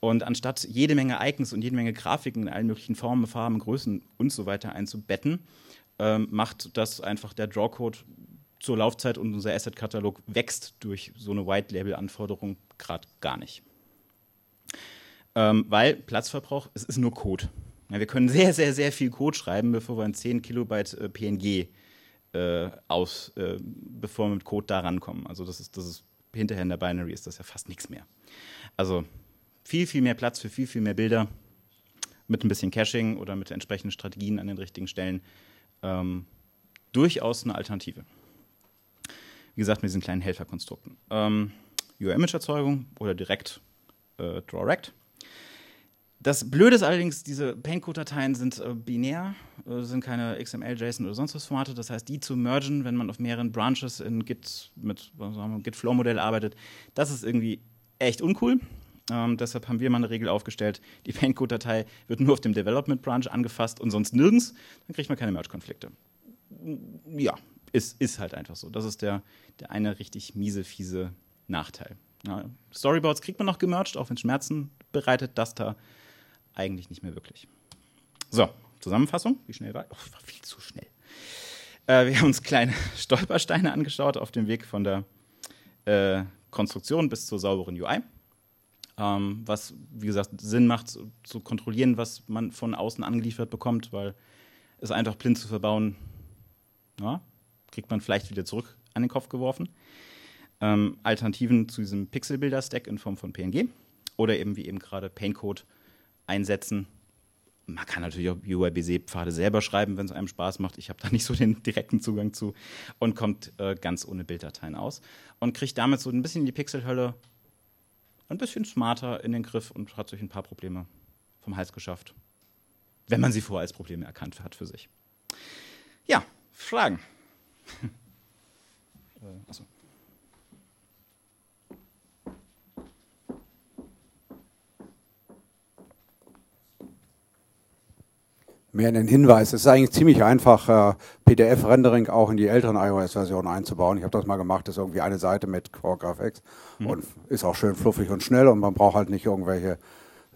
Und anstatt jede Menge Icons und jede Menge Grafiken in allen möglichen Formen, Farben, Größen und so weiter einzubetten, ähm, macht das einfach der Drawcode zur Laufzeit und unser Asset-Katalog wächst durch so eine White Label-Anforderung gerade gar nicht. Ähm, weil Platzverbrauch, es ist nur Code. Ja, wir können sehr, sehr, sehr viel Code schreiben, bevor wir ein 10 Kilobyte äh, PNG äh, aus, äh, bevor wir mit Code da rankommen. Also das ist, das ist hinterher in der Binary ist das ja fast nichts mehr. Also viel, viel mehr Platz für viel, viel mehr Bilder mit ein bisschen Caching oder mit entsprechenden Strategien an den richtigen Stellen. Ähm, durchaus eine Alternative. Wie gesagt, mit diesen kleinen Helferkonstrukten. Ähm, UI-Image-Erzeugung oder direkt äh, DrawRect. Das Blöde ist allerdings, diese Paintcode-Dateien sind äh, binär, äh, sind keine XML, JSON oder sonst was Formate. Das heißt, die zu mergen, wenn man auf mehreren Branches in Git mit Git Flow Modell arbeitet, das ist irgendwie echt uncool. Ähm, deshalb haben wir mal eine Regel aufgestellt, die [LAUGHS] Paintcode-Datei wird nur auf dem Development Branch angefasst und sonst nirgends, dann kriegt man keine Merge-Konflikte. Ja, ist, ist halt einfach so. Das ist der, der eine richtig miese, fiese Nachteil. Ja, Storyboards kriegt man noch gemerged, auch wenn Schmerzen bereitet, das da eigentlich nicht mehr wirklich. So, Zusammenfassung. Wie schnell war? Oh, war viel zu schnell. Äh, wir haben uns kleine [LAUGHS] Stolpersteine angeschaut auf dem Weg von der äh, Konstruktion bis zur sauberen UI. Ähm, was, wie gesagt, Sinn macht, zu, zu, kontrollieren, was man von außen angeliefert bekommt, weil es einfach blind zu verbauen, ja, kriegt man vielleicht wieder zurück an den Kopf geworfen. Ähm, Alternativen zu diesem Pixelbilder-Stack in Form von PNG oder eben wie eben gerade Paintcode einsetzen. Man kann natürlich auch UIBC-Pfade selber schreiben, wenn es einem Spaß macht. Ich habe da nicht so den direkten Zugang zu und kommt äh, ganz ohne Bilddateien aus und kriegt damit so ein bisschen die Pixelhölle ein bisschen smarter in den Griff und hat sich ein paar Probleme vom Hals geschafft. Wenn man sie vorher als Probleme erkannt hat für sich. Ja, Fragen. [LAUGHS] äh, achso. Mehr einen Hinweis. Es ist eigentlich ziemlich einfach, äh, PDF-Rendering auch in die älteren iOS-Versionen einzubauen. Ich habe das mal gemacht, das ist irgendwie eine Seite mit Core Graphics mhm. und ist auch schön fluffig und schnell und man braucht halt nicht irgendwelche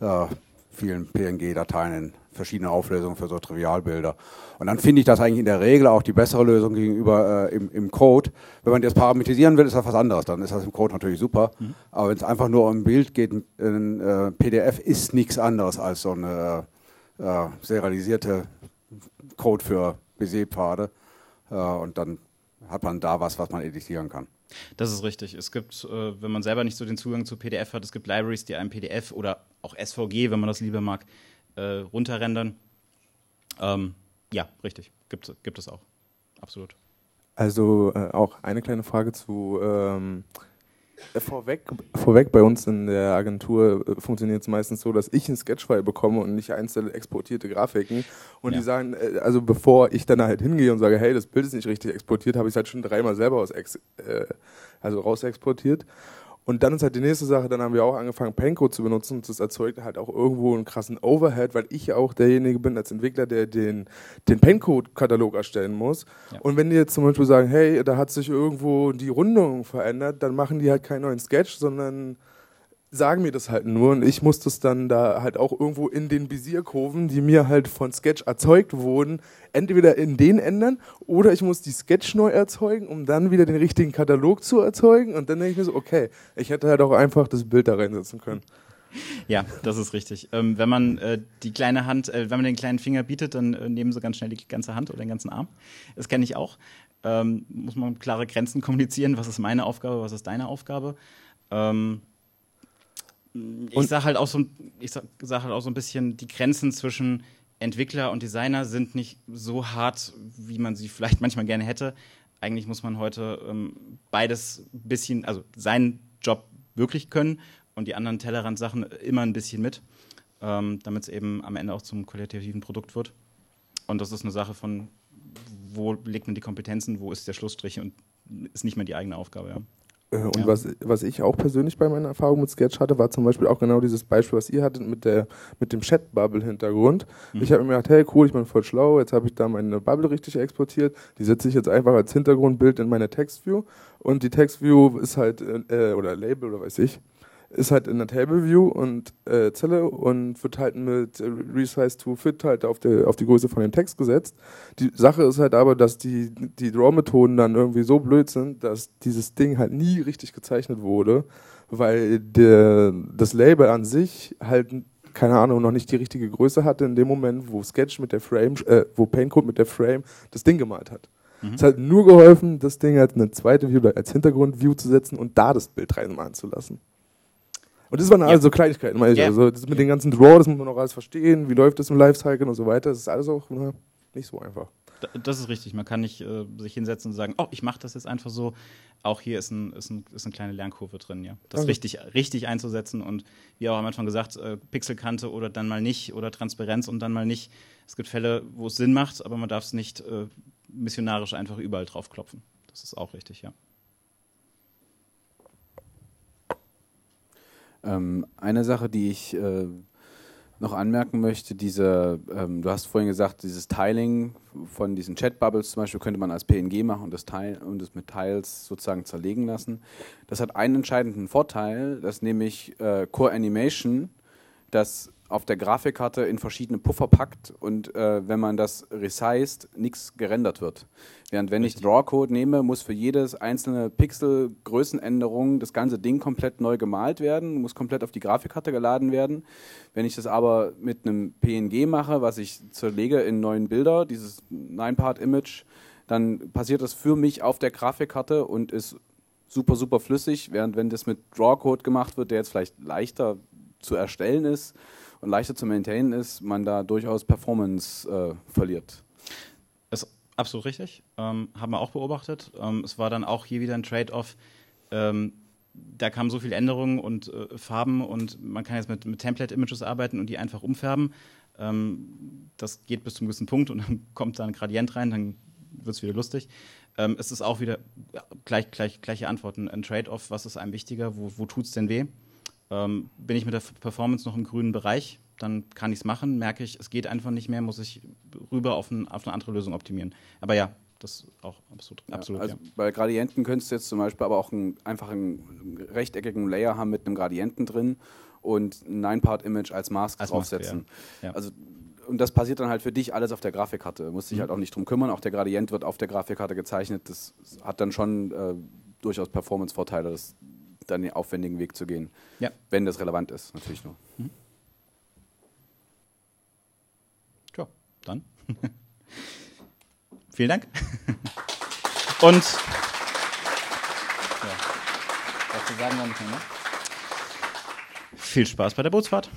äh, vielen PNG-Dateien in verschiedenen Auflösungen für so Trivialbilder. Und dann finde ich das eigentlich in der Regel auch die bessere Lösung gegenüber äh, im, im, Code. Wenn man das parametrisieren will, ist das was anderes. Dann ist das im Code natürlich super. Mhm. Aber wenn es einfach nur um ein Bild geht, ein äh, PDF ist nichts anderes als so eine äh, serialisierte Code für BC-Pfade äh, und dann hat man da was, was man editieren kann. Das ist richtig. Es gibt, äh, wenn man selber nicht so den Zugang zu PDF hat, es gibt Libraries, die einem PDF oder auch SVG, wenn man das lieber mag, äh, runterrendern. Ähm, ja, richtig. Gibt, gibt es auch. Absolut. Also äh, auch eine kleine Frage zu ähm, äh, vorweg, vorweg bei uns in der Agentur äh, funktioniert es meistens so, dass ich ein Sketchfile bekomme und nicht einzelne exportierte Grafiken. Und ja. die sagen, äh, also bevor ich dann halt hingehe und sage, hey, das Bild ist nicht richtig exportiert, habe ich es halt schon dreimal selber aus, also raus exportiert. Und dann ist halt die nächste Sache, dann haben wir auch angefangen, Paintcode zu benutzen und das erzeugt halt auch irgendwo einen krassen Overhead, weil ich ja auch derjenige bin als Entwickler, der den, den Paintcode-Katalog erstellen muss. Ja. Und wenn die jetzt zum Beispiel sagen, hey, da hat sich irgendwo die Rundung verändert, dann machen die halt keinen neuen Sketch, sondern sagen mir das halt nur und ich muss das dann da halt auch irgendwo in den Visierkurven, die mir halt von Sketch erzeugt wurden, entweder in den ändern oder ich muss die Sketch neu erzeugen, um dann wieder den richtigen Katalog zu erzeugen und dann denke ich mir so, okay, ich hätte halt auch einfach das Bild da reinsetzen können. Ja, das ist richtig. Ähm, wenn man äh, die kleine Hand, äh, wenn man den kleinen Finger bietet, dann äh, nehmen sie ganz schnell die ganze Hand oder den ganzen Arm. Das kenne ich auch. Ähm, muss man klare Grenzen kommunizieren. Was ist meine Aufgabe, was ist deine Aufgabe? Ähm, ich sage halt auch so, ich sag, sag halt auch so ein bisschen, die Grenzen zwischen Entwickler und Designer sind nicht so hart, wie man sie vielleicht [LAUGHS] manchmal gerne hätte. Eigentlich muss man heute ähm, beides ein bisschen, also seinen Job wirklich können und die anderen Tellerrand-Sachen immer ein bisschen mit, ähm, damit es eben am Ende auch zum qualitativen Produkt wird. Und das ist eine Sache von, wo legt man die Kompetenzen, wo ist der Schlussstrich und ist nicht mehr die eigene Aufgabe. Ja. Äh, und ja. was, was ich auch persönlich bei meiner Erfahrung mit Sketch hatte, war zum Beispiel auch genau dieses Beispiel, was ihr hattet mit, der, mit dem Chat-Bubble-Hintergrund. Mhm. Ich habe mir gedacht, hey cool, ich bin voll schlau, jetzt habe ich da meine Bubble richtig exportiert. Die setze ich jetzt einfach als Hintergrundbild in meine Textview. Und die Textview ist halt, äh, oder Label oder weiß ich, ist halt in der Table View und äh, Zelle und wird halt mit Resize to Fit halt auf, der, auf die Größe von dem Text gesetzt. Die Sache ist halt aber, dass die, die Draw-Methoden dann irgendwie so blöd sind, dass dieses Ding halt nie richtig gezeichnet wurde, weil der, das Label an sich halt keine Ahnung, noch nicht die richtige Größe hatte in dem Moment, wo Sketch mit der Frame, äh, wo Paintcode mit der Frame das Ding gemalt hat. Mhm. Es hat nur geholfen, das Ding als eine zweite View als Hintergrund-View zu setzen und da das Bild reinmalen zu lassen. Und das waren ja. also Kleinigkeiten, meine ich. Ja. Also das mit den ganzen Draw, das muss man auch alles verstehen, wie läuft das im Lifecycle und so weiter. Das ist alles auch na, nicht so einfach. Das ist richtig. Man kann nicht äh, sich hinsetzen und sagen, oh, ich mache das jetzt einfach so. Auch hier ist, ein, ist, ein, ist eine kleine Lernkurve drin, ja. Das okay. richtig, richtig einzusetzen und wie auch am Anfang gesagt, äh, Pixelkante oder dann mal nicht oder Transparenz und dann mal nicht. Es gibt Fälle, wo es Sinn macht, aber man darf es nicht äh, missionarisch einfach überall drauf klopfen. Das ist auch richtig, ja. Ähm, eine Sache, die ich äh, noch anmerken möchte, diese, ähm, du hast vorhin gesagt, dieses Tiling von diesen Chat-Bubbles zum Beispiel könnte man als PNG machen und das, Teil, und das mit Tiles sozusagen zerlegen lassen. Das hat einen entscheidenden Vorteil, dass nämlich äh, Core Animation das auf der Grafikkarte in verschiedene Puffer packt und äh, wenn man das resized, nichts gerendert wird. Während wenn ich Drawcode nehme, muss für jedes einzelne Pixel Größenänderung das ganze Ding komplett neu gemalt werden, muss komplett auf die Grafikkarte geladen werden. Wenn ich das aber mit einem PNG mache, was ich zerlege in neuen Bilder, dieses Nine-Part-Image, dann passiert das für mich auf der Grafikkarte und ist super, super flüssig, während wenn das mit Drawcode gemacht wird, der jetzt vielleicht leichter zu erstellen ist, und leichter zu maintainen ist, man da durchaus Performance äh, verliert. Ist absolut richtig. Ähm, haben wir auch beobachtet. Ähm, es war dann auch hier wieder ein Trade-off. Ähm, da kamen so viele Änderungen und äh, Farben und man kann jetzt mit, mit Template-Images arbeiten und die einfach umfärben. Ähm, das geht bis zum gewissen Punkt und dann [LAUGHS] kommt da ein Gradient rein, dann wird es wieder lustig. Ähm, es ist auch wieder ja, gleich, gleich, gleiche Antworten. Ein Trade-off, was ist einem wichtiger, wo, wo tut es denn weh? Ähm, bin ich mit der Performance noch im grünen Bereich, dann kann ich es machen. Merke ich, es geht einfach nicht mehr, muss ich rüber auf, ein, auf eine andere Lösung optimieren. Aber ja, das ist auch absolut. Ja, absolut also ja. Bei Gradienten könntest du jetzt zum Beispiel aber auch einen, einfach einen rechteckigen Layer haben mit einem Gradienten drin und ein Nine-Part-Image als Mask als draufsetzen. Maske, ja. Also und das passiert dann halt für dich alles auf der Grafikkarte. Du musst dich mhm. halt auch nicht drum kümmern. Auch der Gradient wird auf der Grafikkarte gezeichnet. Das hat dann schon äh, durchaus Performance-Vorteile. Das dann den aufwendigen Weg zu gehen. Ja. Wenn das relevant ist, natürlich nur. Mhm. Tja, dann. [LAUGHS] Vielen Dank. [LAUGHS] Und ja, was zu sagen war nicht mehr, ne? Viel Spaß bei der Bootsfahrt.